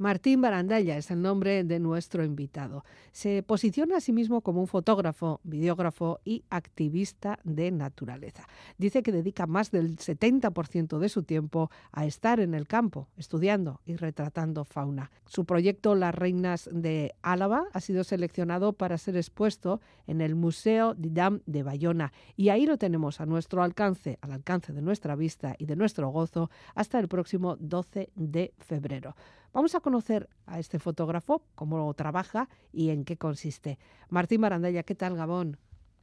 Martín Barandalla es el nombre de nuestro invitado. Se posiciona a sí mismo como un fotógrafo, videógrafo y activista de naturaleza. Dice que dedica más del 70% de su tiempo a estar en el campo, estudiando y retratando fauna. Su proyecto Las Reinas de Álava ha sido seleccionado para ser expuesto en el Museo Didam de Bayona y ahí lo tenemos a nuestro alcance, al alcance de nuestra vista y de nuestro gozo hasta el próximo 12 de febrero. Vamos a conocer a este fotógrafo, cómo trabaja y en qué consiste. Martín Barandella, ¿qué tal, Gabón?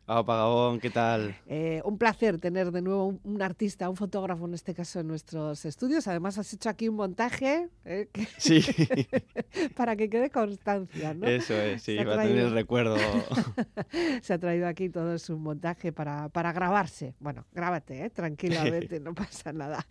Hola, Gabón, ¿qué tal? Eh, un placer tener de nuevo un, artista, un fotógrafo en este caso en nuestros estudios. Además has hecho aquí un montaje eh, sí. para que quede constancia, ¿no? Eso es, sí, va a tener el recuerdo. Se ha traído aquí todo su montaje para, para grabarse. Bueno, grábate, ¿eh? tranquilamente, no pasa nada.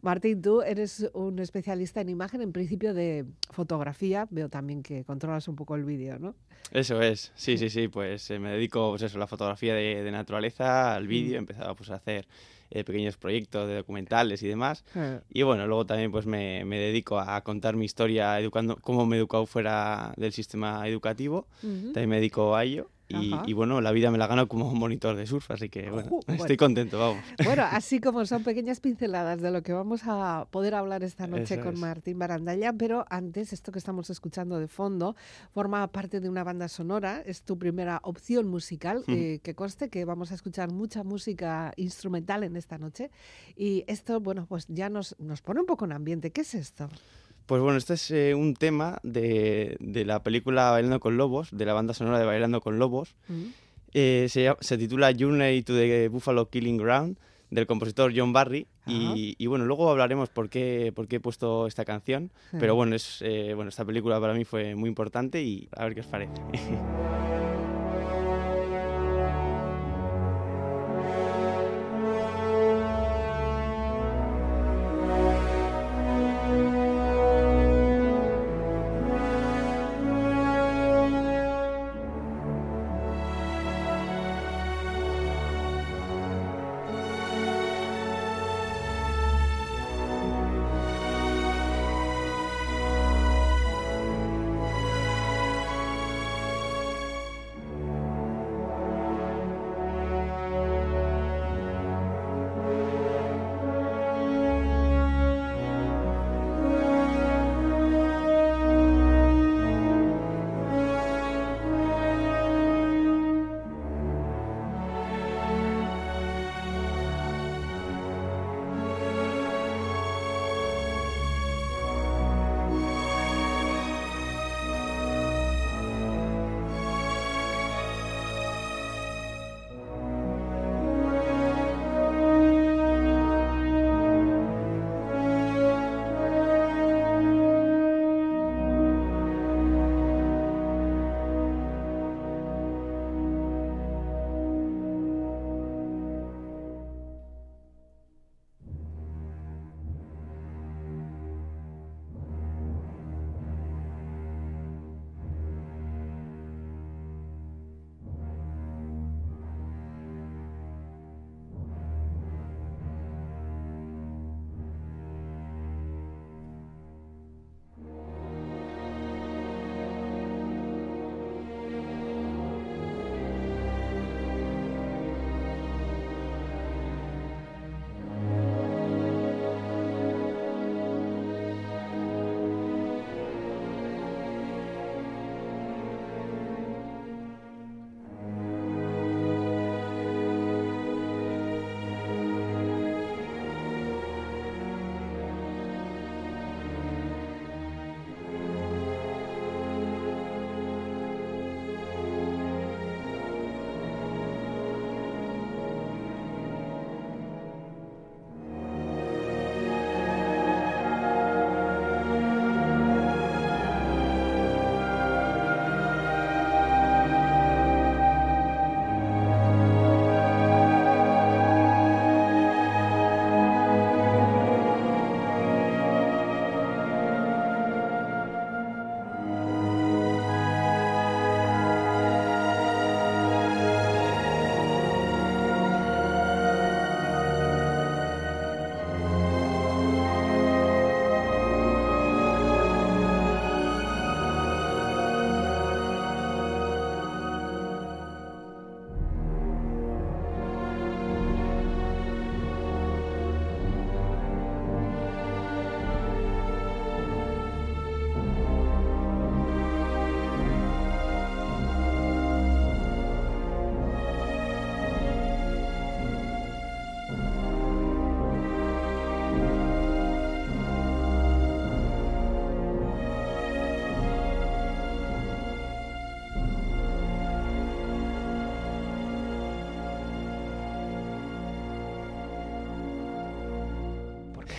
Martín, tú eres un especialista en imagen, en principio de fotografía. Veo también que controlas un poco el vídeo, ¿no? Eso es, sí, sí, sí. Pues eh, me dedico pues eso, a la fotografía de, naturaleza, al vídeo, he empezado pues, a hacer eh, pequeños proyectos de documentales y demás. Ah. Y bueno, luego también pues me, me, dedico a contar mi historia educando, cómo me he educado fuera del sistema educativo. También me dedico a ello. Y, bueno, la vida me la gano como un monitor de surf, así que bueno, estoy contento, vamos. Bueno, así como son pequeñas pinceladas de lo que vamos a poder hablar esta noche con Martín Barandalla, pero antes, esto que estamos escuchando de fondo forma parte de una banda sonora, es tu primera opción musical, eh, que conste que vamos a escuchar mucha música instrumental en esta noche. Y esto, bueno, pues ya nos, nos pone un poco en ambiente. ¿Qué es esto? Pues bueno, este es eh, un tema de, de, la película Bailando con Lobos, de la banda sonora de Bailando con Lobos. Mm. Eh, se, se, titula Journey to the Buffalo Killing Ground, del compositor John Barry. Y, y, bueno, luego hablaremos por qué, por qué he puesto esta canción. Pero bueno, es, eh, bueno, esta película para mí fue muy importante y a ver qué os parece.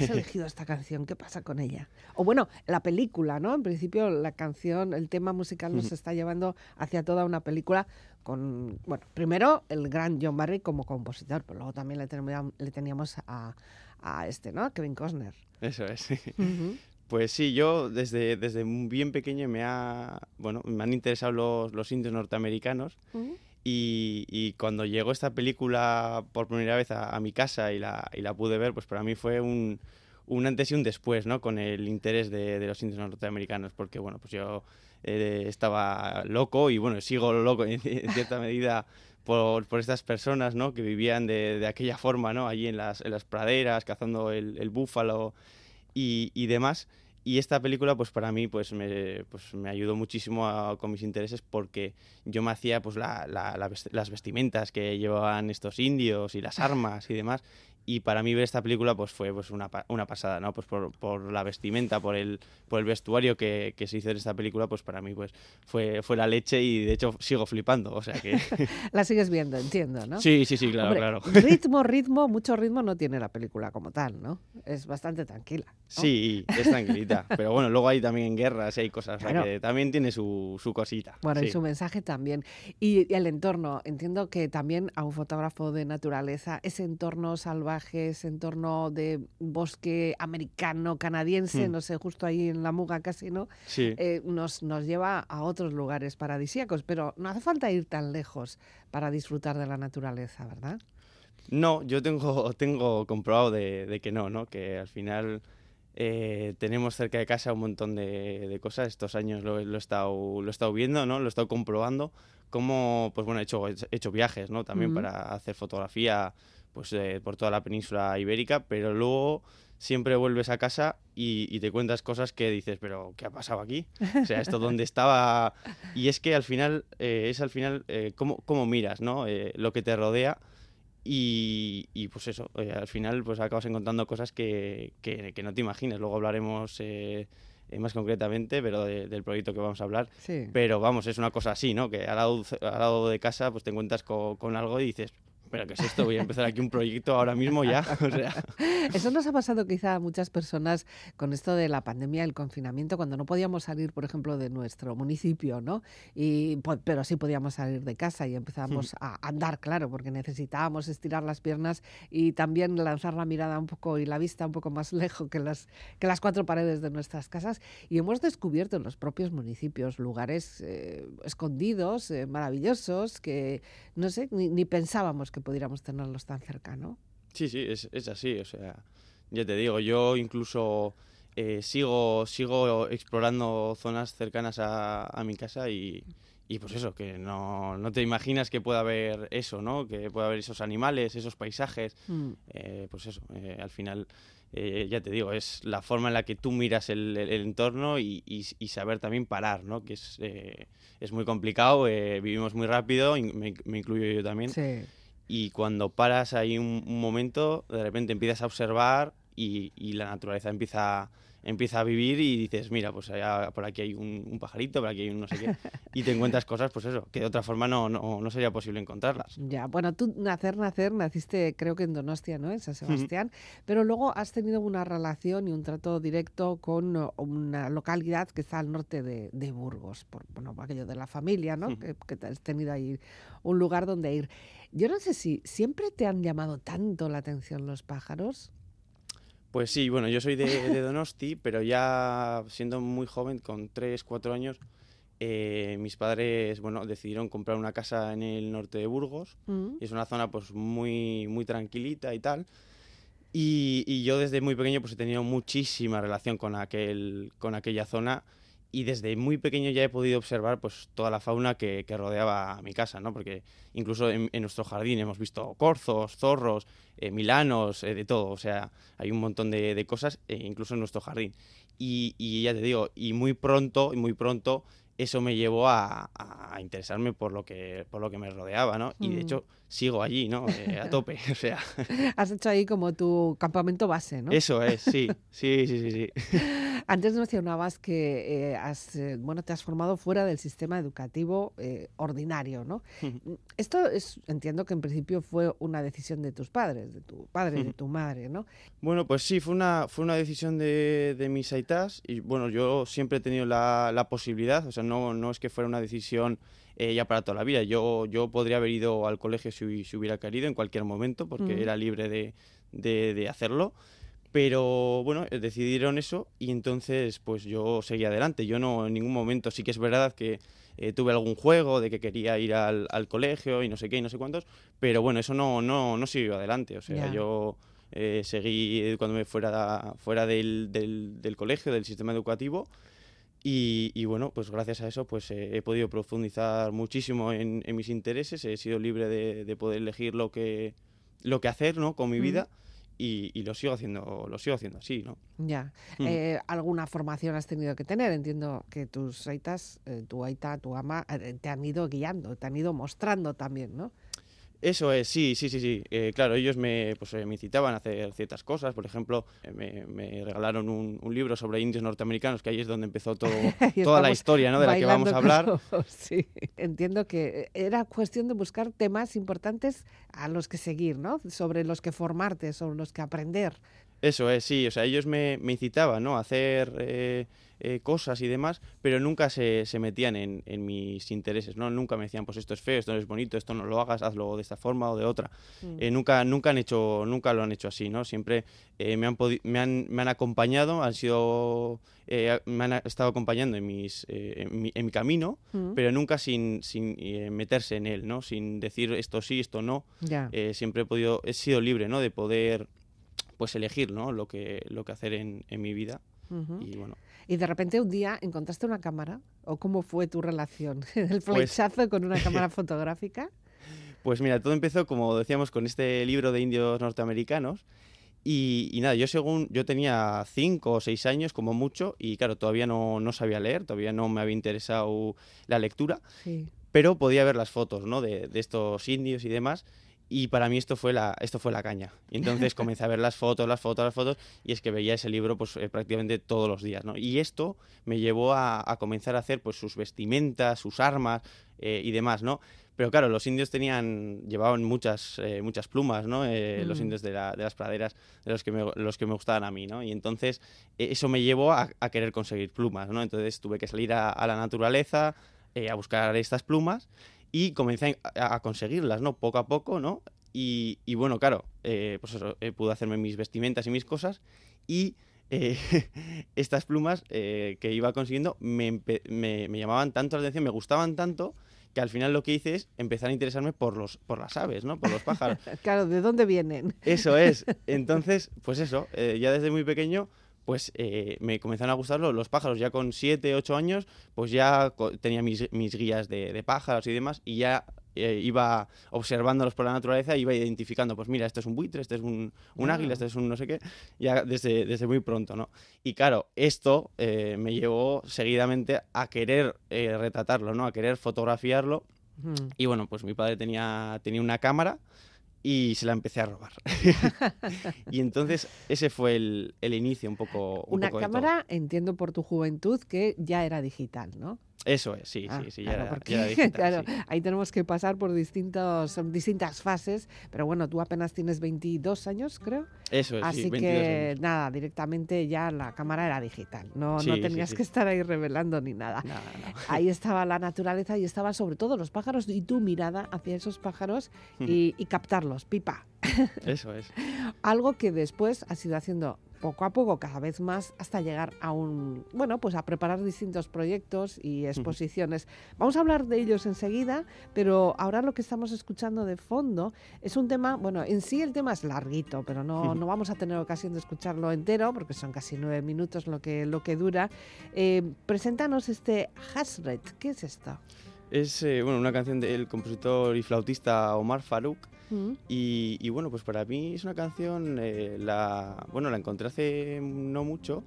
has elegido esta canción? ¿Qué pasa con ella? O bueno, la película, ¿no? En principio la canción, el tema musical nos está llevando hacia toda una película con, bueno, primero el gran John Barry como compositor, pero luego también le teníamos, le teníamos a, a, este, ¿no? Kevin Costner. Eso es. Pues sí, yo desde, desde bien pequeño me ha, bueno, me han interesado los, los indios norteamericanos. Y, cuando llegó esta película por primera vez a, mi casa y la, y la, pude ver, pues para mí fue un, un, antes y un después, ¿no? Con el interés de, de los indios norteamericanos, porque bueno, pues yo eh, estaba loco y bueno, sigo loco en, cierta medida por, por, estas personas, ¿no? Que vivían de, de, aquella forma, ¿no? Allí en las, en las praderas, cazando el, el búfalo y, y demás. Y esta película, pues para mí, pues me, pues me ayudó muchísimo con mis intereses porque yo me hacía pues la, la, las vestimentas que llevaban estos indios y las armas y demás y para mí ver esta película pues fue pues una, una pasada, ¿no? Pues por, por, la vestimenta, por el, por el vestuario que, que, se hizo en esta película, pues para mí pues fue, fue la leche y de hecho sigo flipando, o sea que... la sigues viendo, entiendo, ¿no? Sí, sí, sí, claro, claro. Ritmo, ritmo, mucho ritmo no tiene la película como tal, ¿no? Es bastante tranquila. Sí, es tranquilita, pero bueno, luego hay también guerras y hay cosas, o sea que también tiene su, su cosita. Bueno, y su mensaje también. Y, y el entorno, entiendo que también a un fotógrafo de naturaleza, ese entorno salvaje ese entorno de bosque americano, canadiense, hmm. no sé, justo ahí en la Muga casi, ¿no? Sí. Eh, nos, nos lleva a otros lugares paradisíacos, pero no hace falta ir tan lejos para disfrutar de la naturaleza, ¿verdad? No, yo tengo, tengo comprobado de, que no, ¿no? Que al final eh, tenemos cerca de casa un montón de, cosas. Estos años lo, lo, he estado, lo he estado viendo, ¿no? Lo he estado comprobando. Como, pues bueno, he hecho, he hecho viajes, ¿no? También para hacer fotografía pues eh, por toda la península ibérica, pero luego siempre vuelves a casa y, te cuentas cosas que dices, pero ¿qué ha pasado aquí? O sea, esto dónde estaba... Y es que al final, eh, es al final eh, cómo, cómo, miras, ¿no? Eh, lo que te rodea y, y pues eso, al final pues acabas encontrando cosas que, que, que no te imaginas. Luego hablaremos más concretamente, pero del proyecto que vamos a hablar. Sí. Pero vamos, es una cosa así, ¿no? Que al lado, al lado de casa pues te encuentras con, con algo y dices, pero ¿qué es esto? Voy a empezar aquí un proyecto ahora mismo ya. O sea. Eso nos ha pasado quizá a muchas personas con esto de la pandemia, el confinamiento, cuando no podíamos salir, por ejemplo, de nuestro municipio, ¿no? Y, pero sí podíamos salir de casa y empezábamos a andar, claro, porque necesitábamos estirar las piernas y también lanzar la mirada un poco y la vista un poco más lejos que las, que las cuatro paredes de nuestras casas. Y hemos descubierto en los propios municipios lugares eh, escondidos, eh, maravillosos, que no sé, ni, ni pensábamos que pudiéramos tenerlos tan cerca, ¿no? Sí, sí, es, es así, o sea, ya te digo, yo incluso eh, sigo, sigo explorando zonas cercanas a, a mi casa y, y, pues eso, que no, no, te imaginas que pueda haber eso, ¿no? Que pueda haber esos animales, esos paisajes, mm. eh, pues eso, eh, al final... Eh, ya te digo, es la forma en la que tú miras el, el, el entorno y, y, y, saber también parar, ¿no? Que es, es muy complicado, vivimos muy rápido, me, me, incluyo yo también. Sí y cuando paras ahí un, un momento, de repente empiezas a observar y, y la naturaleza empieza empieza a vivir y dices, mira, pues allá, por aquí hay un, un, pajarito, por aquí hay un no sé qué, y te encuentras cosas, pues eso, que de otra forma no, no, no, sería posible encontrarlas. Ya, bueno, tú nacer, nacer, naciste creo que en Donostia, ¿no? En San Sebastián, uh -huh. pero luego has tenido una relación y un trato directo con una localidad que está al norte de, de Burgos, por bueno, aquello de la familia, ¿no? Uh -huh. que, que has tenido ahí un lugar donde ir. Yo no sé si siempre te han llamado tanto la atención los pájaros. Pues sí, bueno, yo soy de, de Donosti, pero ya siendo muy joven, con 3, 4 años, eh, mis padres, bueno, decidieron comprar una casa en el norte de Burgos. Mm. Y es una zona, pues, muy, muy tranquilita y tal. Y, y, yo desde muy pequeño, pues, he tenido muchísima relación con, aquel, con aquella zona y desde muy pequeño ya he podido observar pues toda la fauna que, que rodeaba mi casa, ¿no? Porque incluso en, en, nuestro jardín hemos visto corzos, zorros, eh, milanos, eh, de todo, o sea, hay un montón de, de cosas, eh, incluso en nuestro jardín. Y, y, ya te digo, y muy pronto, muy pronto, eso me llevó a, a, interesarme por lo que, por lo que me rodeaba, ¿no? Mm. Y de mm. hecho, sigo allí, ¿no? Eh, a tope, o sea. Has hecho ahí como tu campamento base, ¿no? Eso es, sí, sí, sí, sí. sí. Antes mencionabas que eh, has, eh, bueno, te has formado fuera del sistema educativo ordinario, ¿no? Esto es, entiendo que en principio fue una decisión de tus padres, de tu padre y de tu madre, ¿no? Bueno, pues sí, fue una, fue una decisión de, de mis aitas y bueno, yo siempre he tenido la, la posibilidad, o sea, no, no es que fuera una decisión eh, ya para toda la vida. Yo, yo podría haber ido al colegio si, si hubiera querido en cualquier momento, porque mm. era libre de, de, hacerlo. Pero bueno, eh, decidieron eso y entonces pues yo seguí adelante. Yo no en ningún momento, sí que es verdad que eh, tuve algún juego de que quería ir al, al, colegio y no sé qué y no sé cuántos, pero bueno, eso no, no, no siguió adelante. O sea, yo seguí cuando me fuera, fuera del, del, del, colegio, del sistema educativo, y, bueno, pues gracias a eso pues eh, he podido profundizar muchísimo en, mis intereses, he sido libre de, poder elegir lo que, lo que hacer ¿no? con mi vida. Y, lo sigo haciendo lo sigo haciendo así no ya mm. eh, alguna formación has tenido que tener entiendo que tus aitas eh, tu aita tu ama te han ido guiando te han ido mostrando también no eso es, sí, sí, sí, sí. Eh, claro, ellos me, pues, eh, me incitaban a hacer ciertas cosas. Por ejemplo, eh, me, me regalaron un, un, libro sobre indios norteamericanos, que ahí es donde empezó todo, toda la historia ¿no? de la que vamos a hablar. sí, entiendo que era cuestión de buscar temas importantes a los que seguir, ¿no? Sobre los que formarte, sobre los que aprender. Eso es, sí. O sea, ellos me, me incitaban ¿no? a hacer eh, cosas y demás, pero nunca se, se metían en, en, mis intereses, ¿no? Nunca me decían, pues esto es feo, esto no es bonito, esto no lo hagas, hazlo de esta forma o de otra. Mm. Eh, nunca, nunca, han hecho, nunca lo han hecho así, ¿no? Siempre eh, me, han me, han, me han acompañado, han sido, me han estado acompañando en, mis, en mi, en, mi, camino, mm. pero nunca sin, sin meterse en él, ¿no? Sin decir esto sí, esto no. siempre he podido, he sido libre, ¿no? De poder pues elegir ¿no? lo, que, lo que hacer en, en mi vida. Y bueno, y de repente un día encontraste una cámara, ¿o cómo fue tu relación? ¿El pues flechazo con una cámara fotográfica? Pues mira, todo empezó, como decíamos, con este libro de indios norteamericanos. Y, nada, yo según, yo tenía cinco o seis años como mucho y claro, todavía no, no sabía leer, todavía no me había interesado la lectura, pero podía ver las fotos ¿no? de, de estos indios y demás y para mí esto fue la, esto fue la caña. Y entonces comencé a ver las fotos, las fotos, las fotos, y es que veía ese libro pues, eh, prácticamente todos los días. ¿no? Y esto me llevó a, a, comenzar a hacer pues, sus vestimentas, sus armas eh, y demás, ¿no? Pero claro, los indios tenían, llevaban muchas, eh, muchas plumas, ¿no? Los mm. indios de, la, de, las praderas, de los que, me, los que me gustaban a mí, ¿no? Y entonces eso me llevó a, a, querer conseguir plumas, ¿no? Entonces tuve que salir a, a la naturaleza, a buscar estas plumas y comencé a, conseguirlas, ¿no? Poco a poco, ¿no? Y, bueno, claro, eh, pues eso, eh, pude hacerme mis vestimentas y mis cosas y eh, estas plumas que iba consiguiendo me, me, me, llamaban tanto la atención, me gustaban tanto que al final lo que hice es empezar a interesarme por los por las aves, ¿no? Por los pájaros. claro, ¿de dónde vienen? Eso es. Entonces, pues eso, ya desde muy pequeño pues eh, me comenzaron a gustar los, pájaros. Ya con 7, 8 años, pues ya tenía mis, mis guías de, pájaros y demás, y ya eh, iba observándolos por la naturaleza iba identificando, pues mira, este es un buitre, este es un, un águila, este es un no sé qué, ya desde, desde muy pronto, ¿no? Y claro, esto eh, me llevó seguidamente a querer retratarlo, ¿no? A querer fotografiarlo. Y bueno, pues mi padre tenía, tenía una cámara y se la empecé a robar. y entonces ese fue el, el inicio un poco. Una cámara, entiendo por tu juventud, que ya era digital, ¿no? Eso es, sí, sí, sí, ya, era, claro, ahí tenemos que pasar por distintos, distintas fases, pero bueno, tú apenas tienes 22 años, creo. Eso es, Así que nada, directamente ya la cámara era digital, no, no tenías que estar ahí revelando ni nada. Ahí estaba la naturaleza y estaba sobre todo los pájaros y tu mirada hacia esos pájaros y, y captarlos, pipa. Eso es. Algo que después has ido haciendo poco a poco, cada vez más, hasta llegar a un, bueno, pues a preparar distintos proyectos y exposiciones. Vamos a hablar de ellos enseguida, pero ahora lo que estamos escuchando de fondo es un tema, bueno, en sí el tema es larguito, pero no, no vamos a tener ocasión de escucharlo entero, porque son casi nueve minutos lo que, lo que dura. Eh, preséntanos este Hasret, ¿qué es esto? Es eh, bueno, una canción del compositor y flautista Omar Farouk. Y, bueno, pues para mí es una canción, eh, la, bueno, la encontré hace no mucho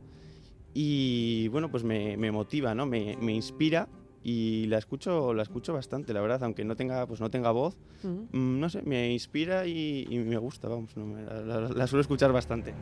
y bueno, pues me, motiva, ¿no? Me, inspira y la escucho la escucho bastante la verdad aunque no tenga pues no tenga voz. Mm, no sé me inspira y, me gusta vamos la suelo escuchar bastante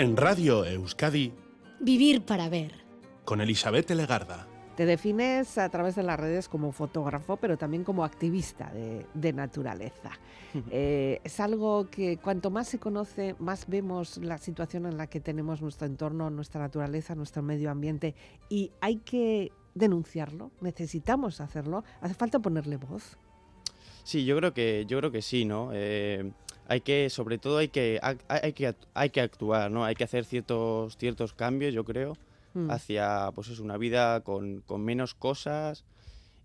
En Radio Euskadi. Vivir para ver. Con Elizabeth Legarda. Te defines a través de las redes como fotógrafo, pero también como activista de, naturaleza. Eh, es algo que cuanto más se conoce, más vemos la situación en la que tenemos nuestro entorno, nuestra naturaleza, nuestro medio ambiente y hay que denunciarlo, necesitamos hacerlo, hace falta ponerle voz. Sí, yo creo que, yo creo que sí, ¿no? Eh, hay que, sobre todo hay que, hay, que, hay que actuar, ¿no? Hay que hacer ciertos, ciertos cambios, yo creo, mm. hacia, pues es una vida con, con menos cosas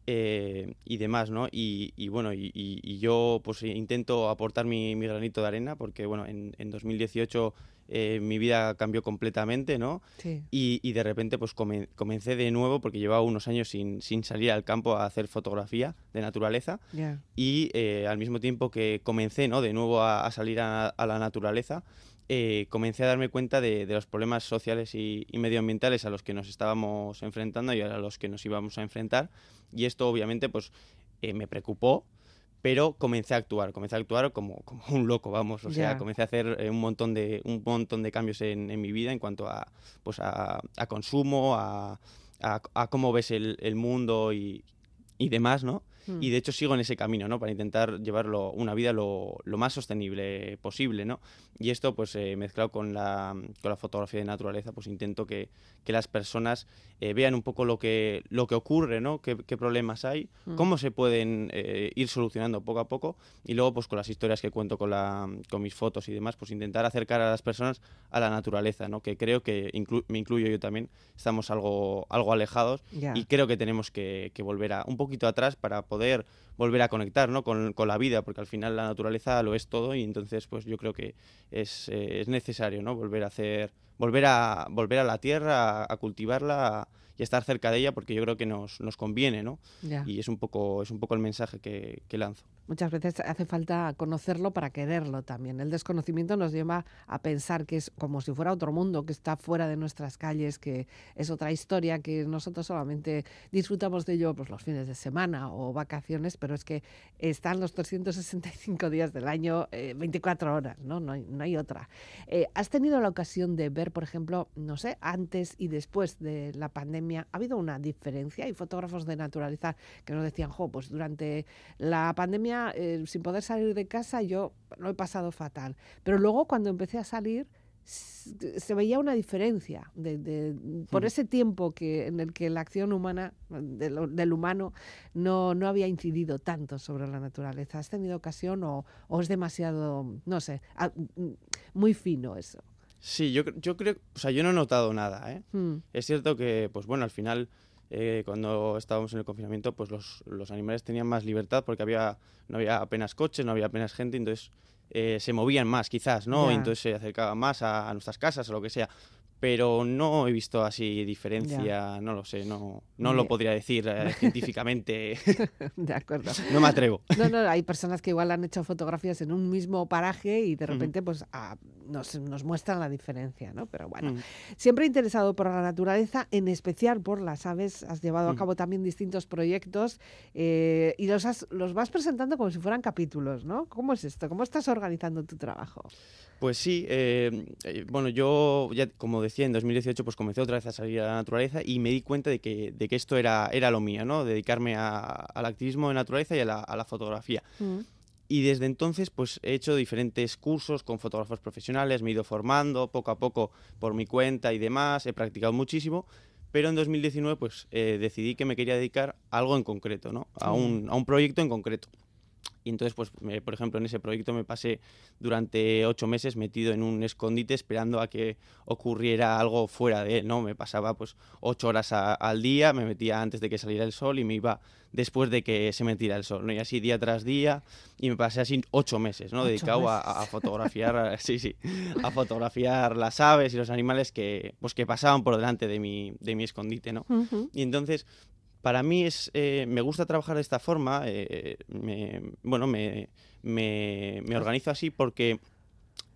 eh, y demás, ¿no? Y, bueno, y, yo pues intento aportar mi, mi, granito de arena porque, bueno, en, en 2018 eh, mi vida cambió completamente, ¿no? Y, de repente pues comencé de nuevo porque llevaba unos años sin, salir al campo a hacer fotografía de naturaleza y eh, al mismo tiempo que comencé, ¿no? De nuevo a, salir a, la naturaleza, eh, comencé a darme cuenta de, los problemas sociales y, medioambientales a los que nos estábamos enfrentando y a los que nos íbamos a enfrentar. Y esto obviamente pues me preocupó pero comencé a actuar, comencé a actuar como, como un loco, vamos, o sea, comencé a hacer eh, un montón de, un montón de cambios en, en mi vida en cuanto a, pues a, consumo, a, a, cómo ves el, el mundo y, y, demás, ¿no? Hmm. y de hecho sigo en ese camino, ¿no? Para intentar llevarlo una vida lo, lo más sostenible posible, ¿no? Y esto, pues eh, mezclado con la, con la fotografía de naturaleza, pues intento que, que las personas eh, vean un poco lo que, lo que ocurre, ¿no? Qué, qué problemas hay, hmm. cómo se pueden eh, ir solucionando poco a poco y luego, pues con las historias que cuento con, la, con mis fotos y demás, pues intentar acercar a las personas a la naturaleza, ¿no? Que creo que me incluyo yo también, estamos algo, algo alejados y creo que tenemos que, volver a, un poquito atrás para poder volver a conectar ¿no? con, la vida, porque al final la naturaleza lo es todo y entonces pues yo creo que es, eh, es necesario ¿no? volver a hacer, volver a, volver a la tierra, a, cultivarla y estar cerca de ella porque yo creo que nos, nos conviene, ¿no? Y es un poco, es un poco el mensaje que, que lanzo. Muchas veces hace falta conocerlo para quererlo también. El desconocimiento nos lleva a pensar que es como si fuera otro mundo, que está fuera de nuestras calles, que es otra historia, que nosotros solamente disfrutamos de ello pues, los fines de semana o vacaciones, pero es que están los 365 días del año, 24 eh, horas, ¿no? No hay, no hay otra. Eh, ¿Has tenido la ocasión de ver, por ejemplo, no sé, antes y después de la pandemia, ha habido una diferencia? Hay fotógrafos de naturaleza que nos decían, jo, pues durante la pandemia eh, sin poder salir de casa, yo lo he pasado fatal. Pero luego cuando empecé a salir, se veía una diferencia de, por mm. ese tiempo que en el que la acción humana del humano no, no había incidido tanto sobre la naturaleza. ¿Has tenido ocasión o, es demasiado, no sé, muy fino eso? Sí, yo, yo creo, o sea, yo no he notado nada. ¿eh? Mm. Es cierto que, pues bueno, al final eh, cuando estábamos en el confinamiento, pues los, los, animales tenían más libertad porque había, no había apenas coches, no había apenas gente, entonces eh, se movían más quizás, ¿no? Y entonces se acercaban más a, a, nuestras casas o lo que sea pero no he visto así diferencia, no lo sé, no, no lo podría decir eh, científicamente. de acuerdo. No me atrevo. No, no, hay personas que igual han hecho fotografías en un mismo paraje y de repente pues ah, nos, nos, muestran la diferencia, ¿no? Pero bueno, mm. siempre interesado por la naturaleza, en especial por las aves, has llevado a cabo también distintos proyectos eh, y los, los vas presentando como si fueran capítulos, ¿no? ¿Cómo es esto? ¿Cómo estás organizando tu trabajo? Pues sí, eh, eh, bueno, yo ya como decía, en 2018 pues comencé otra vez a salir a la naturaleza y me di cuenta de que, de que esto era, era lo mío, ¿no? Dedicarme al activismo de naturaleza y a la, fotografía. Mm. Y desde entonces pues he hecho diferentes cursos con fotógrafos profesionales, me he ido formando poco a poco por mi cuenta y demás, he practicado muchísimo, pero en 2019 pues eh, decidí que me quería dedicar a algo en concreto, ¿no? A, un, a un proyecto en concreto. Y entonces, pues, por ejemplo, en ese proyecto me pasé durante ocho meses metido en un escondite esperando a que ocurriera algo fuera de él, ¿no? Me pasaba, pues, ocho horas al día, me metía antes de que saliera el sol y me iba después de que se metiera el sol, ¿no? Y así día tras día, y me pasé así ocho meses, ¿no? Dedicado A, fotografiar, sí, sí, a fotografiar las aves y los animales que, pues, que pasaban por delante de mi, de mi escondite, ¿no? Y entonces, para mí es, eh, me gusta trabajar de esta forma, eh, me, bueno, me, me, me, organizo así porque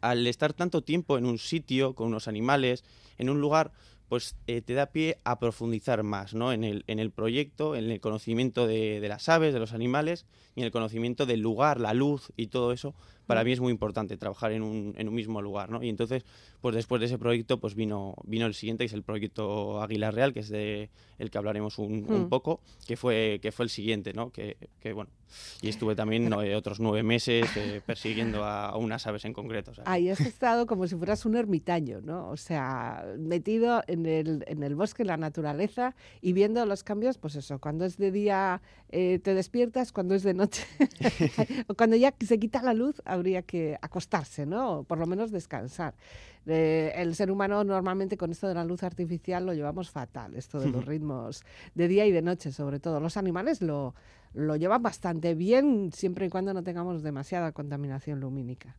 al estar tanto tiempo en un sitio, con unos animales, en un lugar, pues eh, te da pie a profundizar más ¿no? en, el, en el proyecto, en el conocimiento de, de, las aves, de los animales y en el conocimiento del lugar, la luz y todo eso. Para mm. mí es muy importante trabajar en un, en un mismo lugar. ¿no? Y entonces, pues después de ese proyecto, pues vino, vino el siguiente, que es el proyecto Águila Real, que es de el que hablaremos un, un mm. poco, que fue, que fue el siguiente, ¿no? Que, que bueno, y estuve también otros nueve meses eh, persiguiendo a, unas aves en concreto. Ahí has estado como si fueras un ermitaño, ¿no? O sea, metido en el, en el bosque, en la naturaleza y viendo los cambios, pues eso, cuando es de día eh, te despiertas, cuando es de noche, o cuando ya se quita la luz, habría que acostarse, ¿no? O por lo menos descansar. Eh, el ser humano normalmente con esto de la luz artificial lo llevamos fatal, esto de los ritmos de día y de noche sobre todo. Los animales lo, lo llevan bastante bien siempre y cuando no tengamos demasiada contaminación lumínica.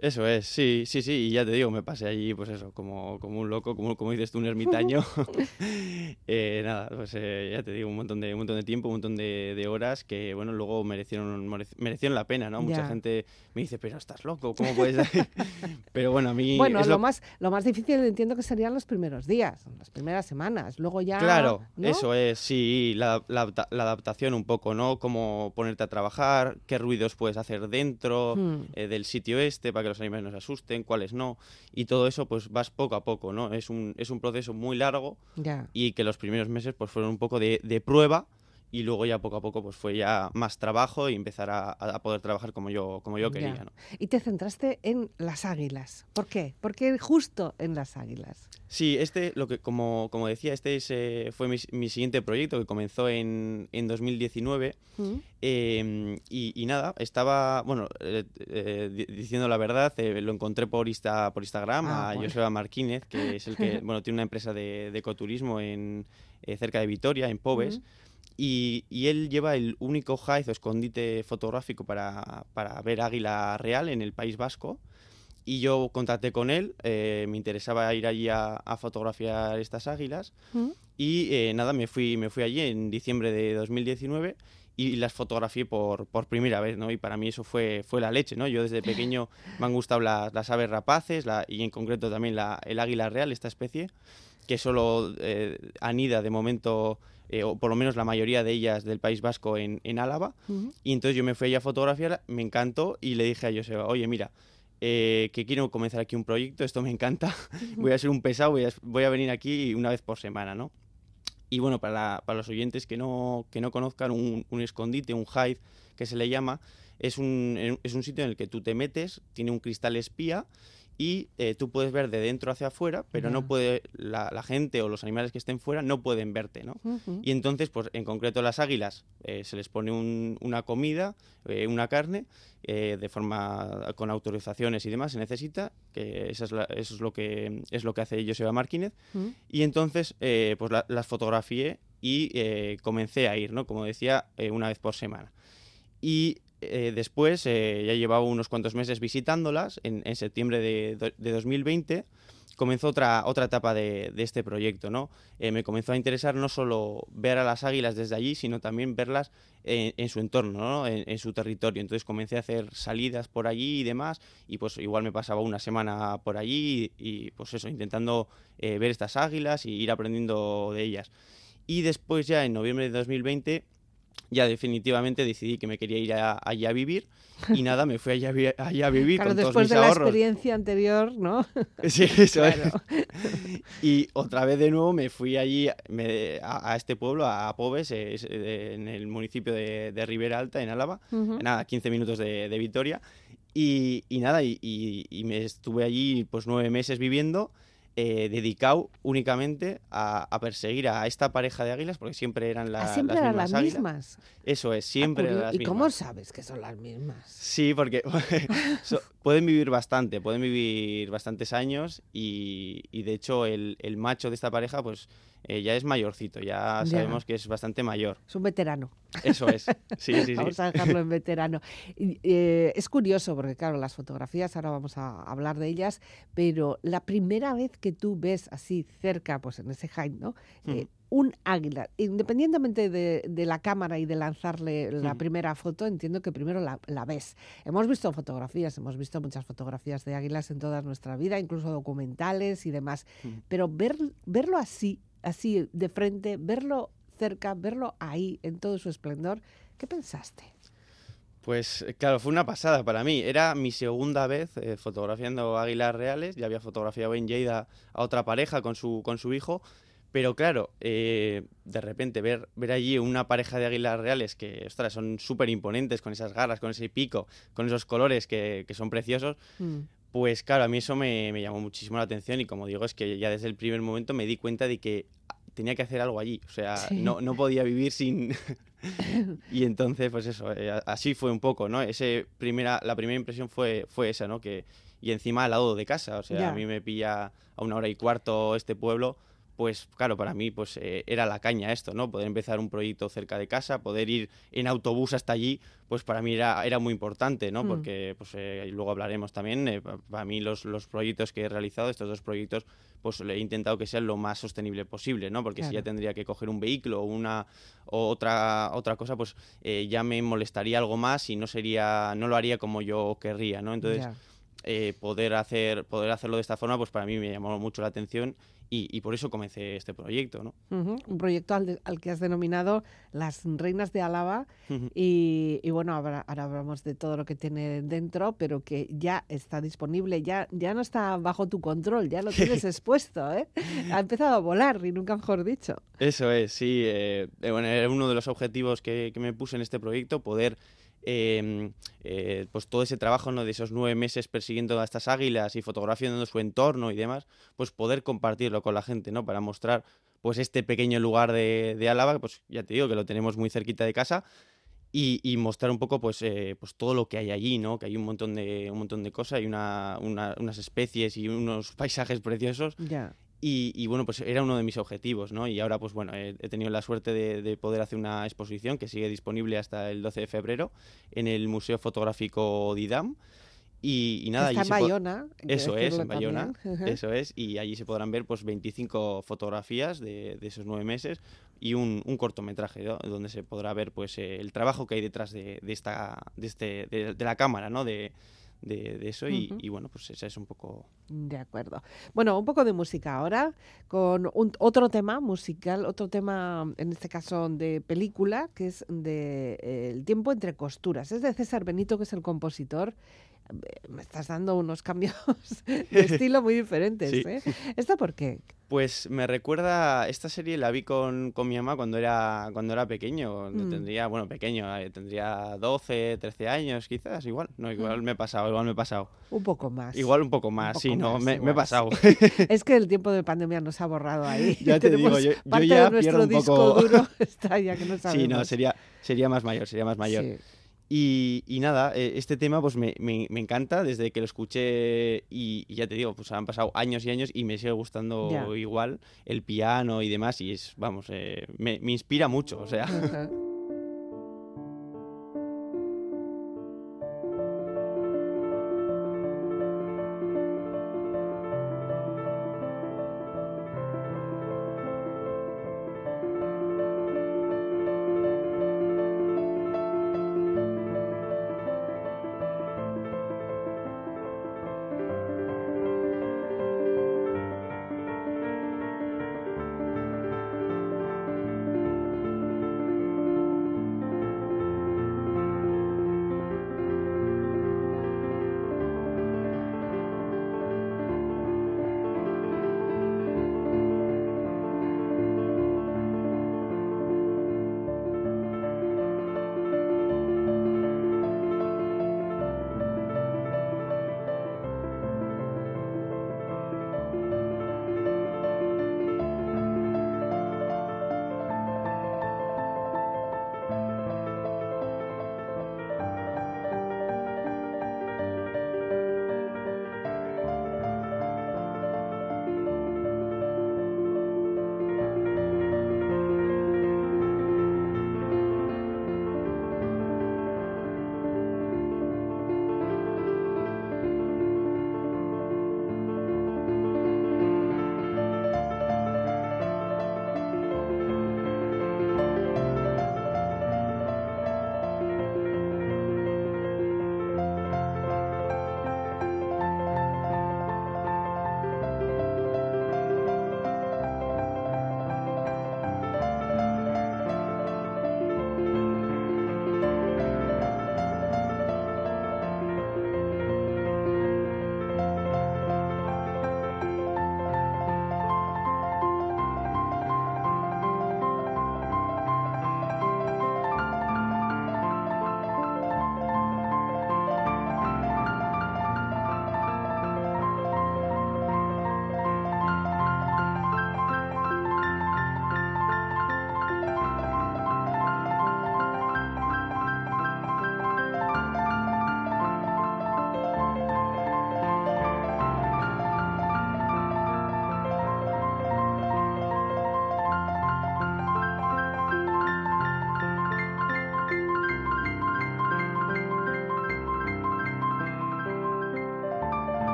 Eso es, sí, sí, sí, y ya te digo, me pasé allí, pues eso, como, como un loco, como, como dices tú, un ermitaño. eh, nada, pues eh, ya te digo, un montón de, un montón de tiempo, un montón de, de horas que, bueno, luego merecieron, merecieron la pena, ¿no? Mucha gente me dice, pero estás loco, ¿cómo puedes...? pero bueno, a mí... Bueno, lo, más, lo más difícil entiendo que serían los primeros días, las primeras semanas, luego ya... Claro, eso es, sí, la, la, la, adaptación un poco, ¿no? Cómo ponerte a trabajar, qué ruidos puedes hacer dentro hmm. eh, del sitio este para que los animales no se asusten, cuáles no, y todo eso pues vas poco a poco, ¿no? Es un, es un proceso muy largo y que los primeros meses pues fueron un poco de, de prueba y luego ya poco a poco pues fue ya más trabajo y empezar a, poder trabajar como yo, como yo quería. Y te centraste en las águilas. ¿Por qué? ¿Por qué justo en las águilas? Sí, este, lo que, como, como decía, este fue mi, siguiente proyecto que comenzó en, en 2019. Mm. Em, y, nada, estaba, bueno, eh, eh, diciendo la verdad, eh, lo encontré por, por Instagram ah, a Joseba Martínez, que es el que, bueno, tiene una empresa de, ecoturismo en, cerca de Vitoria, en Pobes. Y, él lleva el único hive o escondite fotográfico para, para, ver águila real en el País Vasco. Y yo contacté con él, eh, me interesaba ir allí a, fotografiar estas águilas. Mm. Y eh, nada, me fui, me fui allí en diciembre de 2019 y las fotografié por, por, primera vez, ¿no? Y para mí eso fue, fue la leche, ¿no? Yo desde pequeño me han gustado las, aves rapaces la, y en concreto también la, el águila real, esta especie, que solo eh, anida de momento eh, o por lo menos la mayoría de ellas del País Vasco en, en Álava. Y entonces yo me fui a fotografiar, me encantó y le dije a Joseba, oye, mira, eh, que quiero comenzar aquí un proyecto, esto me encanta, voy a ser un pesado, voy a, venir aquí una vez por semana, ¿no? Y bueno, para, para los oyentes que no, que no conozcan un, un escondite, un hide, que se le llama, es un, es un sitio en el que tú te metes, tiene un cristal espía y eh, tú puedes ver de dentro hacia afuera, pero no puede la, gente o los animales que estén fuera no pueden verte, ¿no? Y entonces, pues en concreto las águilas eh, se les pone una comida, eh, una carne, de forma con autorizaciones y demás se necesita, que eso es, eso es lo que es lo que hace Joseba Martínez. Y entonces, pues las fotografié y comencé a ir, ¿no? Como decía, una vez por semana. Y eh, después, eh, ya llevaba unos cuantos meses visitándolas, en, septiembre de, 2020 comenzó otra, otra etapa de, este proyecto, ¿no? Eh, me comenzó a interesar no solo ver a las águilas desde allí, sino también verlas en, su entorno, ¿no? en, su territorio. Entonces comencé a hacer salidas por allí y demás, y pues igual me pasaba una semana por allí y, pues eso, intentando ver estas águilas y ir aprendiendo de ellas. Y después ya en noviembre de 2020 ya definitivamente decidí que me quería ir allí a vivir y nada, me fui allá, a vivir con todos mis de la experiencia anterior, ¿no? Sí, eso es. Y otra vez de nuevo me fui allí a, este pueblo, a Pobes, en el municipio de, de Ribera Alta, en Álava, nada, 15 minutos de, de Vitoria. Y, y nada, y, y, me estuve allí pues nueve meses viviendo eh, dedicado únicamente a, perseguir a esta pareja de águilas, porque siempre eran ah, siempre las, mismas, las mismas. Eso es, siempre eran las ¿Y cómo sabes que son las mismas? Sí, porque pueden vivir bastante, pueden vivir bastantes años y, y de hecho el, el, macho de esta pareja pues eh, ya es mayorcito, ya sabemos que es bastante mayor. Es un veterano. Eso es, sí, sí, sí. vamos a dejarlo en veterano. Eh, es curioso porque, claro, las fotografías, ahora vamos a hablar de ellas, pero la primera vez que tú ves así cerca, pues en ese height, ¿no? Eh, un águila, independientemente de, la cámara y de lanzarle la primera foto, entiendo que primero la, ves. Hemos visto fotografías, hemos visto muchas fotografías de águilas en toda nuestra vida, incluso documentales y demás, pero ver, verlo así así de frente, verlo cerca, verlo ahí en todo su esplendor. ¿Qué pensaste? Pues eh, claro, fue una pasada para mí. Era mi segunda vez eh, fotografiando águilas reales. Ya había fotografiado en Lleida a otra pareja con su, con su hijo. Pero claro, eh, de repente ver, ver allí una pareja de águilas reales que, ostras, son súper imponentes, con esas garras, con ese pico, con esos colores que, que son preciosos, mm. Pues claro, a mí eso me, llamó muchísimo la atención y como digo, es que ya desde el primer momento me di cuenta de que tenía que hacer algo allí, o sea, no, no podía vivir sin... y entonces, pues eso, eh, así fue un poco, ¿no? Ese primera, la primera impresión fue, fue esa, ¿no? Que, y encima al lado de casa, o sea, a mí me pilla a una hora y cuarto este pueblo, pues claro, para mí pues eh, era la caña esto, ¿no? Poder empezar un proyecto cerca de casa, poder ir en autobús hasta allí, pues para mí era, era muy importante, ¿no? Mm. Porque pues eh, luego hablaremos también, eh, para mí los, los proyectos que he realizado, estos dos proyectos, pues he intentado que sean lo más sostenible posible, ¿no? Porque si ya tendría que coger un vehículo o una o otra otra cosa, pues ya me molestaría algo más y no sería, no lo haría como yo querría, ¿no? Entonces... poder hacer poder hacerlo de esta forma pues para mí me llamó mucho la atención y, por eso comencé este proyecto, ¿no? Un proyecto al, que has denominado Las Reinas de Álava y, bueno, ahora, hablamos de todo lo que tiene dentro, pero que ya está disponible, ya, ya no está bajo tu control, ya lo tienes expuesto, ¿eh? Ha empezado a volar y nunca mejor dicho. Eso es, sí. Eh, eh, bueno, era uno de los objetivos que, que me puse en este proyecto, poder Em, eh, pues todo ese trabajo ¿no? de esos nueve meses persiguiendo a estas águilas y fotografiando su entorno y demás, pues poder compartirlo con la gente, ¿no? Para mostrar pues este pequeño lugar de, de Álava, pues ya te digo que lo tenemos muy cerquita de casa, y, mostrar un poco pues, eh, pues todo lo que hay allí, ¿no? Que hay un montón de, un montón de cosas y una, unas especies y unos paisajes preciosos. Y, bueno, pues era uno de mis objetivos, ¿no? Y ahora, pues bueno, he, tenido la suerte de, poder hacer una exposición que sigue disponible hasta el 12 de febrero en el Museo Fotográfico Didam. Y, nada, Está en Bayona. Eso es, en Bayona. Eso es. Y allí se podrán ver pues 25 fotografías de, esos nueve meses y un, cortometraje donde se podrá ver pues el trabajo que hay detrás de, esta, de, este, de, la cámara, ¿no? De, de, eso y, bueno, pues esa es un poco... De acuerdo. Bueno, un poco de música ahora, con otro tema musical, otro tema, en este caso de película, que es de eh, El tiempo entre costuras. Es de César Benito, que es el compositor. Eh, me estás dando unos cambios de estilo muy diferentes. ¿eh? ¿Esto por qué? Pues me recuerda, esta serie la vi con, con mi mamá cuando era, cuando era pequeño, mm. tendría, bueno, pequeño, eh, tendría 12, 13 años quizás, igual, no, igual mm. me he pasado, igual me he pasado. Un poco más. Igual un poco más, sí, no, me, he pasado. es que el tiempo de pandemia nos ha borrado ahí. ya te digo, yo, ya de nuestro disco duro está ya que no sabemos. Sí, no, sería, sería más mayor, sería más mayor. Sí. Y, nada, eh, este tema pues me, me, encanta desde que lo escuché y, ya te digo, pues han pasado años y años y me sigue gustando igual el piano y demás y es, vamos, eh, me, me, inspira mucho, o sea.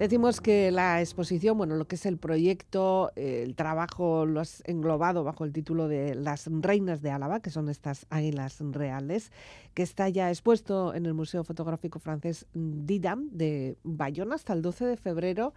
Decimos que la exposición, bueno, lo que es el proyecto, el trabajo lo has englobado bajo el título de Las Reinas de Álava, que son estas águilas reales, que está ya expuesto en el Museo Fotográfico Francés Didam de Bayona hasta el 12 de febrero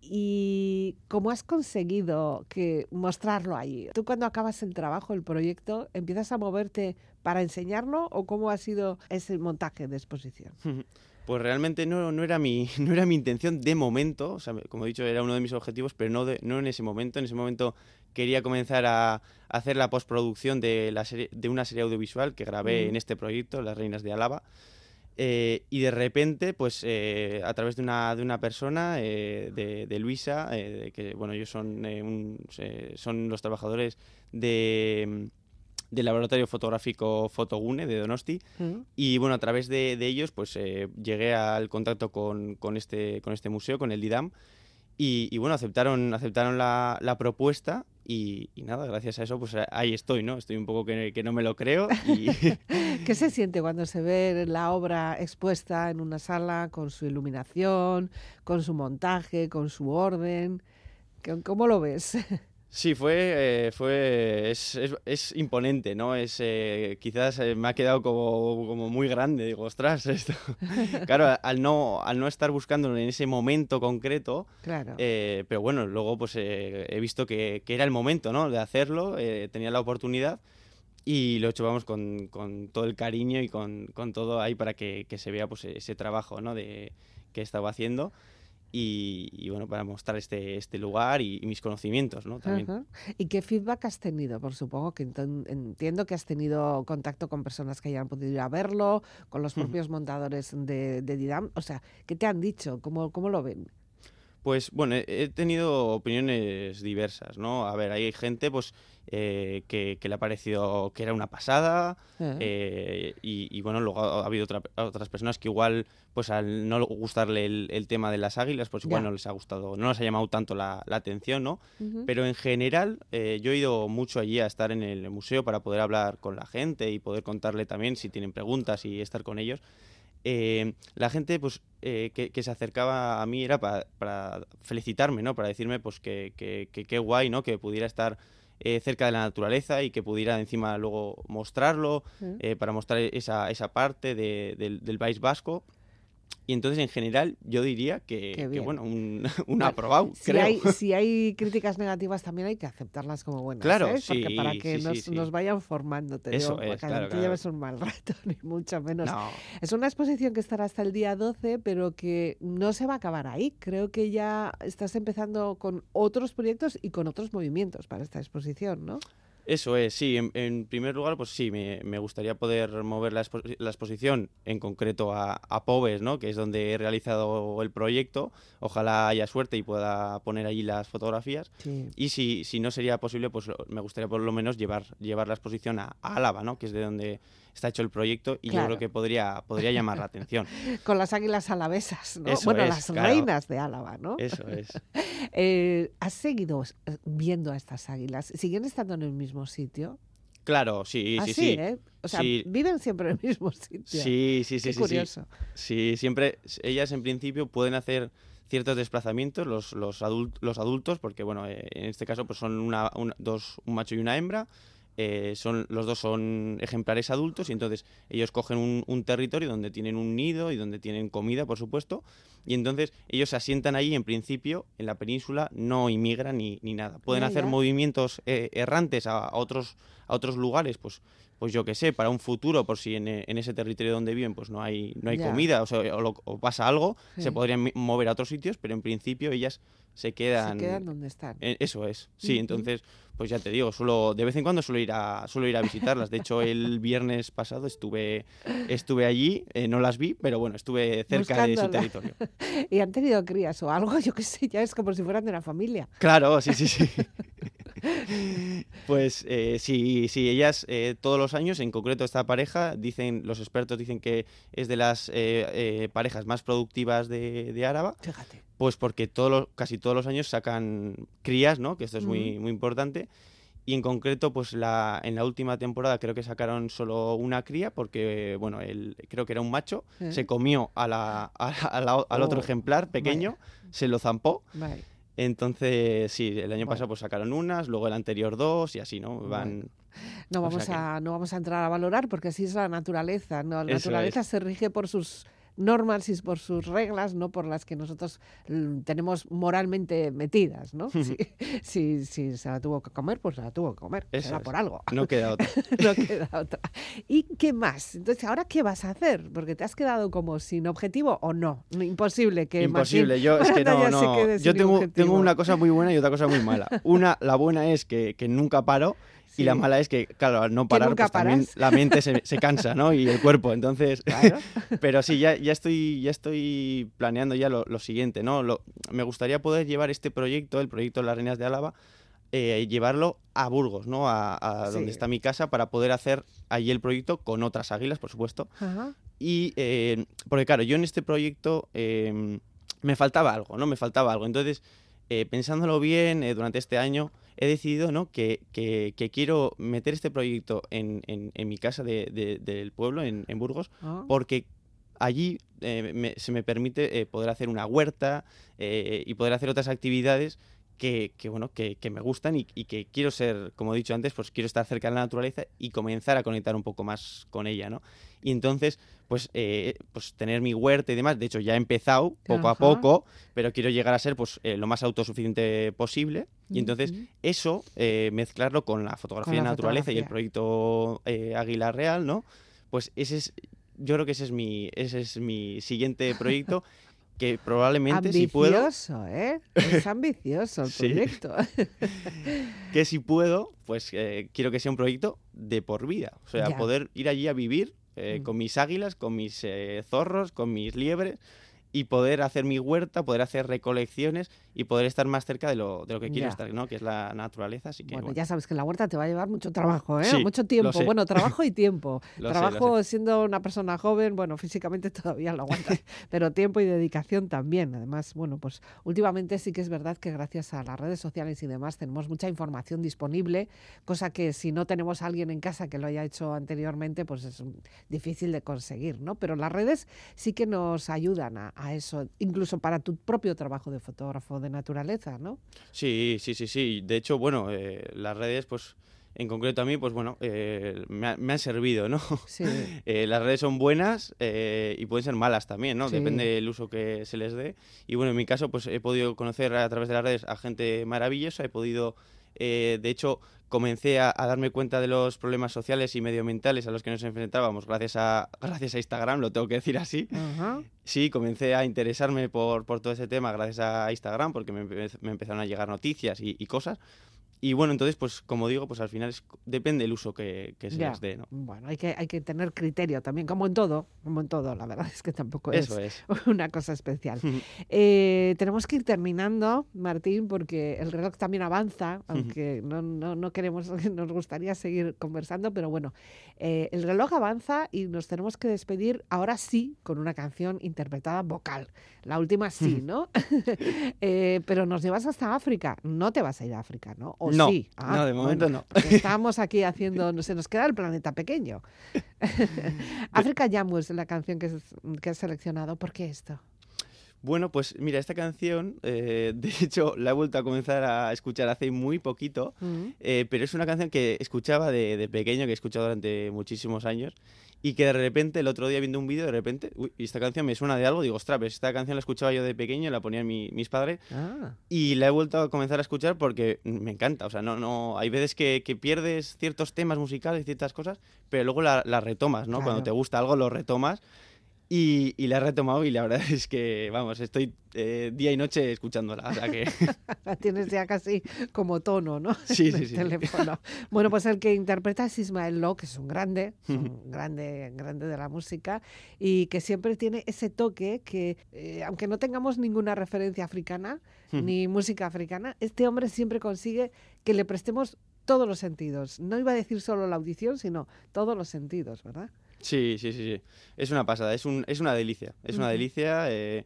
y cómo has conseguido que mostrarlo ahí. Tú cuando acabas el trabajo, el proyecto, empiezas a moverte para enseñarlo o cómo ha sido ese montaje de exposición. Pues realmente no, no, era mi, no era mi intención de momento, o sea, como he dicho, era uno de mis objetivos, pero no, de, no en ese momento. En ese momento quería comenzar a, hacer la postproducción de, la serie, de una serie audiovisual que grabé en este proyecto, Las Reinas de Álava. Eh, y de repente, pues eh, a través de una, de una persona, eh, de, de, Luisa, que bueno, ellos son, un, son los trabajadores de del laboratorio fotográfico Fotogune de Donosti. Mm. Y bueno, a través de, ellos, pues eh, llegué al contacto con, este, con este museo, con el DIDAM. Y, bueno, aceptaron, aceptaron la, propuesta y, nada, gracias a eso, pues ahí estoy, ¿no? Estoy un poco que, que no me lo creo. Y... ¿Qué se siente cuando se ve la obra expuesta en una sala con su iluminación, con su montaje, con su orden? ¿Cómo lo ves? Sí, fue, eh, fue es, es, imponente, ¿no? Es, eh, quizás eh, me ha quedado como, como, muy grande, digo, ostras, esto. claro, al no, al no estar buscándolo en ese momento concreto, claro. pero bueno, luego pues he visto que, que, era el momento, ¿no? De hacerlo, tenía la oportunidad y lo he hecho, vamos, con, con todo el cariño y con, con todo ahí para que, que, se vea pues ese trabajo, ¿no? De, que estaba haciendo. Y, bueno, para mostrar este, este lugar y, mis conocimientos, ¿no? También. ¿Y qué feedback has tenido? Por supongo que entiendo que has tenido contacto con personas que hayan podido ir a verlo, con los propios montadores de, de, Didam. O sea, ¿qué te han dicho? ¿Cómo, cómo lo ven? Pues bueno, he tenido opiniones diversas, ¿no? A ver, hay gente pues eh, que, le ha parecido que era una pasada eh, y, bueno, luego ha, habido otras personas que igual pues al no gustarle el, tema de las águilas, pues igual no les ha gustado, no les ha llamado tanto la, atención, ¿no? Pero en general eh, yo he ido mucho allí a estar en el museo para poder hablar con la gente y poder contarle también si tienen preguntas y estar con ellos. Eh, la gente pues eh, que, se acercaba a mí era para, felicitarme, ¿no? Para decirme pues que qué guay, ¿no? Que pudiera estar eh, cerca de la naturaleza y que pudiera encima luego mostrarlo, mm. para mostrar esa, esa parte del, del País Vasco y entonces, en general, yo diría que, bueno, un, un aprobado, si Hay, si hay críticas negativas, también hay que aceptarlas como buenas. Claro, ¿eh? Porque para que nos, nos, vayan formando, te Eso digo, es, claro, claro. lleves un mal rato, ni mucho menos. Es una exposición que estará hasta el día 12, pero que no se va a acabar ahí. Creo que ya estás empezando con otros proyectos y con otros movimientos para esta exposición, ¿no? Eso es, sí. En, primer lugar, pues sí, me, gustaría poder mover la, exposición en concreto a, a, Pobes, ¿no? que es donde he realizado el proyecto. Ojalá haya suerte y pueda poner allí las fotografías. Y si, si no sería posible, pues me gustaría por lo menos llevar, llevar la exposición a, a Álava, ¿no? que es de donde está hecho el proyecto y yo creo que podría, podría llamar la atención. Con las águilas alavesas, ¿no? bueno, las reinas de Álava, ¿no? Eso es. Eh, ¿Has seguido eh, viendo a estas águilas? ¿Siguen estando en el mismo sitio? Claro, sí, sí, sí. ¿eh? O sea, viven siempre en el mismo sitio. Sí, sí, sí. Qué curioso. Sí. siempre, ellas en principio pueden hacer ciertos desplazamientos, los, los, los adultos, porque bueno, en este caso pues son una, dos, un macho y una hembra, eh, son, los dos son ejemplares adultos y entonces ellos cogen un, territorio donde tienen un nido y donde tienen comida, por supuesto, y entonces ellos se asientan allí en principio en la península, no inmigran ni, ni nada. Pueden hacer movimientos eh, errantes a, otros, a otros lugares, pues, pues yo qué sé, para un futuro, por si en, ese territorio donde viven pues no hay, no hay comida o, pasa algo, se podrían mover a otros sitios, pero en principio ellas se quedan... Se quedan donde están. eso es, sí, entonces, pues ya te digo, solo, de vez en cuando suelo ir a, suelo ir a visitarlas. De hecho, el viernes pasado estuve, estuve allí, eh, no las vi, pero bueno, estuve cerca de su territorio. ¿Y han tenido crías o algo? Yo qué sé, ya es como si fueran de la familia. Claro, sí, sí, sí. Pues eh, sí, sí, ellas eh, todos los años, en concreto esta pareja, dicen, los expertos dicen que es de las eh, parejas más productivas de, de Áraba. Fíjate. Pues porque todos casi todos los años sacan crías, ¿no? Que esto es muy, muy importante. y en concreto, pues la, en la última temporada creo que sacaron solo una cría porque, bueno, el, creo que era un macho, se comió a la, al otro oh, ejemplar pequeño, se lo zampó. Entonces, sí, el año pasado pues sacaron unas, luego el anterior dos y así, ¿no? Van... No vamos, a, no vamos a entrar a valorar porque así es la naturaleza, ¿no? La naturaleza se rige por sus normas y por sus reglas, no por las que nosotros tenemos moralmente metidas, ¿no? si, si, se la tuvo que comer, pues se la tuvo que comer, será por algo. No queda otra. no queda otra. ¿Y qué más? Entonces, ¿ahora qué vas a hacer? Porque te has quedado como sin objetivo o no. Imposible que Imposible, yo es que no, no. Yo tengo, tengo, una cosa muy buena y otra cosa muy mala. Una, la buena es que, que nunca paro y la mala es que, claro, al no parar, pues también la mente se, se, cansa, ¿no? Y el cuerpo, entonces... pero sí, ya, ya, estoy, ya estoy planeando ya lo, siguiente, ¿no? Lo, me gustaría poder llevar este proyecto, el proyecto Las Reinas de Álava, eh, llevarlo a Burgos, ¿no? A, donde está mi casa, para poder hacer allí el proyecto con otras águilas, por supuesto. Y, eh, porque claro, yo en este proyecto eh, me faltaba algo, ¿no? Me faltaba algo. Entonces, pensándolo bien, durante este año he decidido ¿no? que, quiero meter este proyecto en, mi casa del pueblo, en, Burgos, ah. porque allí eh, se me permite eh, poder hacer una huerta eh, y poder hacer otras actividades que, bueno, que, me gustan y, que quiero ser, como he dicho antes, pues quiero estar cerca de la naturaleza y comenzar a conectar un poco más con ella, ¿no? Y entonces, pues, eh, pues tener mi huerta y demás, de hecho ya he empezado poco a poco, pero quiero llegar a ser pues eh, lo más autosuficiente posible. Y entonces eso, eh, mezclarlo con la fotografía de naturaleza y el proyecto Águila Real, ¿no? Pues ese es, yo creo que ese es mi, ese es mi siguiente proyecto que probablemente si puedo... Ambicioso, ¿eh? Es ambicioso el proyecto. que si puedo, pues eh, quiero que sea un proyecto de por vida. O sea, poder ir allí a vivir eh, mm. con mis águilas, con mis eh, zorros, con mis liebres y poder hacer mi huerta, poder hacer recolecciones y poder estar más cerca de lo, de lo que quiero estar, ¿no? que es la naturaleza. Así que, bueno, ya sabes que la huerta te va a llevar mucho trabajo, ¿eh? mucho tiempo. Bueno, trabajo y tiempo. trabajo siendo una persona joven, bueno, físicamente todavía lo aguantas, pero tiempo y dedicación también. Además, bueno, pues últimamente sí que es verdad que gracias a las redes sociales y demás tenemos mucha información disponible, cosa que si no tenemos a alguien en casa que lo haya hecho anteriormente, pues es difícil de conseguir, ¿no? Pero las redes sí que nos ayudan a, a eso, incluso para tu propio trabajo de fotógrafo de naturaleza, ¿no? Sí, sí, sí, sí. De hecho, bueno, eh, las redes, pues en concreto a mí, pues bueno, eh, me, han servido, ¿no? Sí. Eh, las redes son buenas y pueden ser malas también, ¿no? Depende del uso que se les dé. Y bueno, en mi caso, pues he podido conocer a través de las redes a gente maravillosa, he podido, de hecho, comencé a, darme cuenta de los problemas sociales y medioambientales a los que nos enfrentábamos gracias a, gracias a Instagram, lo tengo que decir así. Sí, comencé a interesarme por, por, todo ese tema gracias a Instagram porque me, me empezaron a llegar noticias y, y cosas. Y bueno, entonces, pues como digo, pues al final es, depende el uso que, se les dé, ¿no? Bueno, hay que, hay que tener criterio también, como en todo, como en todo, la verdad es que tampoco es, una cosa especial. Eh, tenemos que ir terminando, Martín, porque el reloj también avanza, aunque no, no, no, queremos, nos gustaría seguir conversando, pero bueno, eh, el reloj avanza y nos tenemos que despedir ahora sí con una canción interpretada vocal. La última sí, ¿no? Eh, pero nos llevas hasta África, no te vas a ir a África, ¿no? No, sí? Ah, no, de momento no. Estamos aquí haciendo, se nos queda el planeta pequeño. África Yamu es la canción que, que has seleccionado. ¿Por qué esto? Bueno, pues mira, esta canción, eh, de hecho, la he vuelto a comenzar a escuchar hace muy poquito, mm. eh, pero es una canción que escuchaba de, de, pequeño, que he escuchado durante muchísimos años, y que de repente, el otro día viendo un vídeo, de repente, uy, esta canción me suena de algo, digo, ostras, pues esta canción la escuchaba yo de pequeño, la ponían mis padres, ah. y la he vuelto a comenzar a escuchar porque me encanta, o sea, no, no, hay veces que, que pierdes ciertos temas musicales, ciertas cosas, pero luego la, retomas, ¿no? Cuando te gusta algo, lo retomas y, y, la he retomado y la verdad es que, vamos, estoy eh, día y noche escuchándola. O sea que... la tienes ya casi como tono, ¿no? Sí, sí, sí. Teléfono. Bueno, pues el que interpreta es Ismael Lo, que es un grande, un grande, grande de la música y que siempre tiene ese toque que, eh, aunque no tengamos ninguna referencia africana ni música africana, este hombre siempre consigue que le prestemos todos los sentidos. No iba a decir solo la audición, sino todos los sentidos, ¿verdad? Sí, sí, sí, sí. Es una pasada, es, un, es una delicia. Es una delicia. Eh,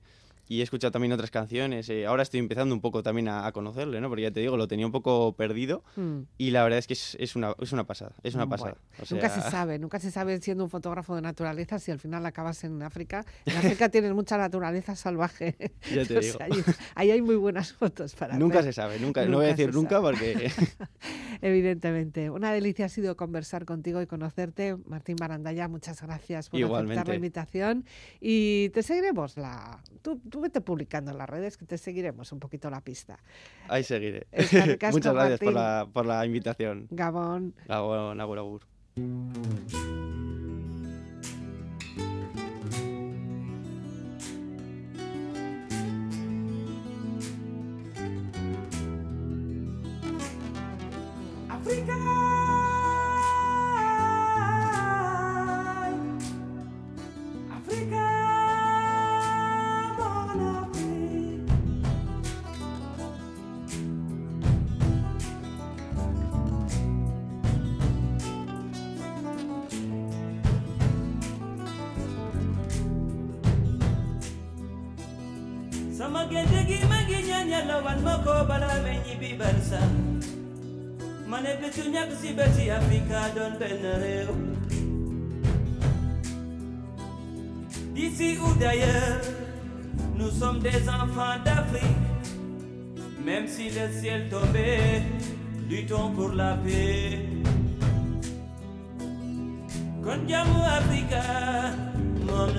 y he escuchado también otras canciones. Eh, ahora estoy empezando un poco también a, conocerle, ¿no? Porque ya te digo, lo tenía un poco perdido mm. y la verdad es que es, es, una, es una pasada, es una pasada. Nunca se sabe, nunca se sabe siendo un fotógrafo de naturaleza si al final acabas en África. En África tienes mucha naturaleza salvaje. Ya te digo. ahí, hay muy buenas fotos para Nunca se sabe, nunca, no voy a decir nunca porque... Evidentemente. Una delicia ha sido conversar contigo y conocerte. Martín Barandaya, muchas gracias por aceptar la invitación y te seguiremos la... Tú, tú vete publicando en las redes que te seguiremos un poquito la pista. Ahí seguiré. Muchas gracias por la, por la, invitación. Gabón. Gabón, agur, agur. d'ici ou d'ailleurs nous sommes des enfants d'Afrique. Même si le ciel tombait luttons pour la paix. Kon jàmmu Afrika moom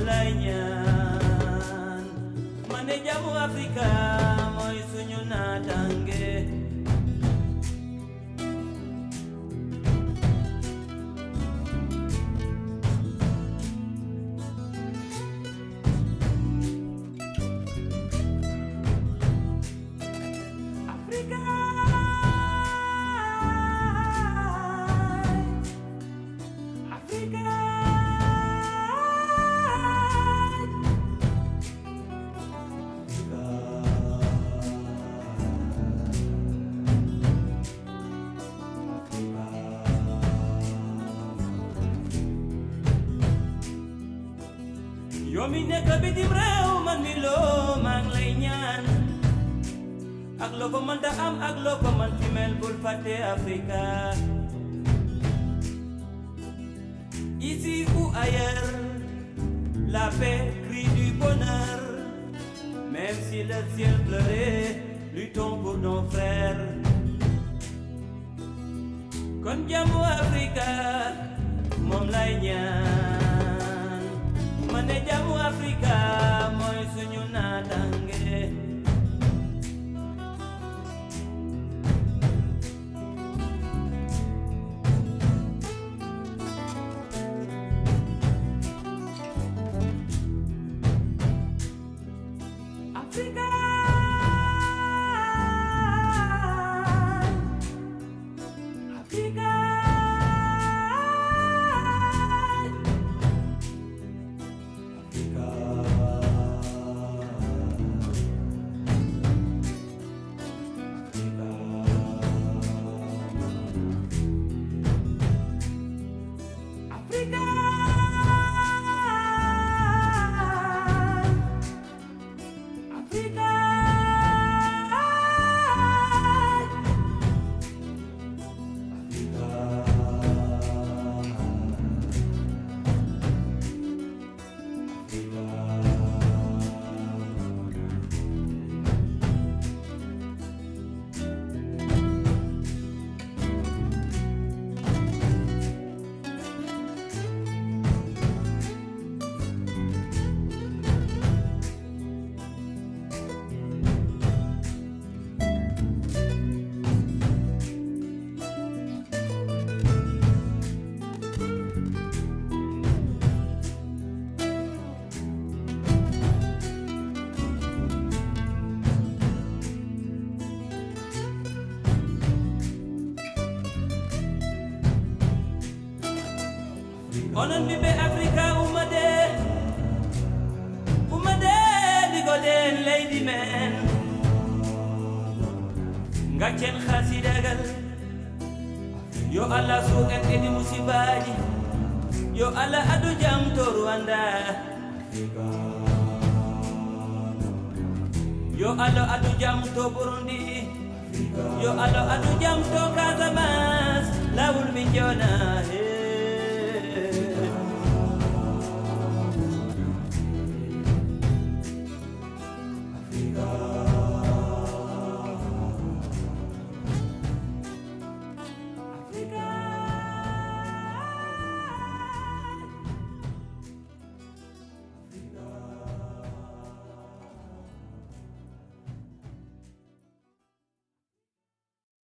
yow mi nekk bitim réew man mi loo maa ngi lay ak loo ko mën am ak loo ko mën bul fàtte Africa. Ici ou ailleurs la paix crie du bonheur. Même si le ciel pleurait luttons pour nos frères. Kon jàmmu Africa moom lay ñaan mané jàmm Afrika mooy suñu naata onon ɓiɓɓe africa ummade ummade ɗigoɗen leydi men gaccen hasidagal yo allah suuƙen ɗeɗi musibaji. Yo allah adu jam to rwanda yo alo adu jam to burundi. Yo alo adu jam to casamance. Lawol min jona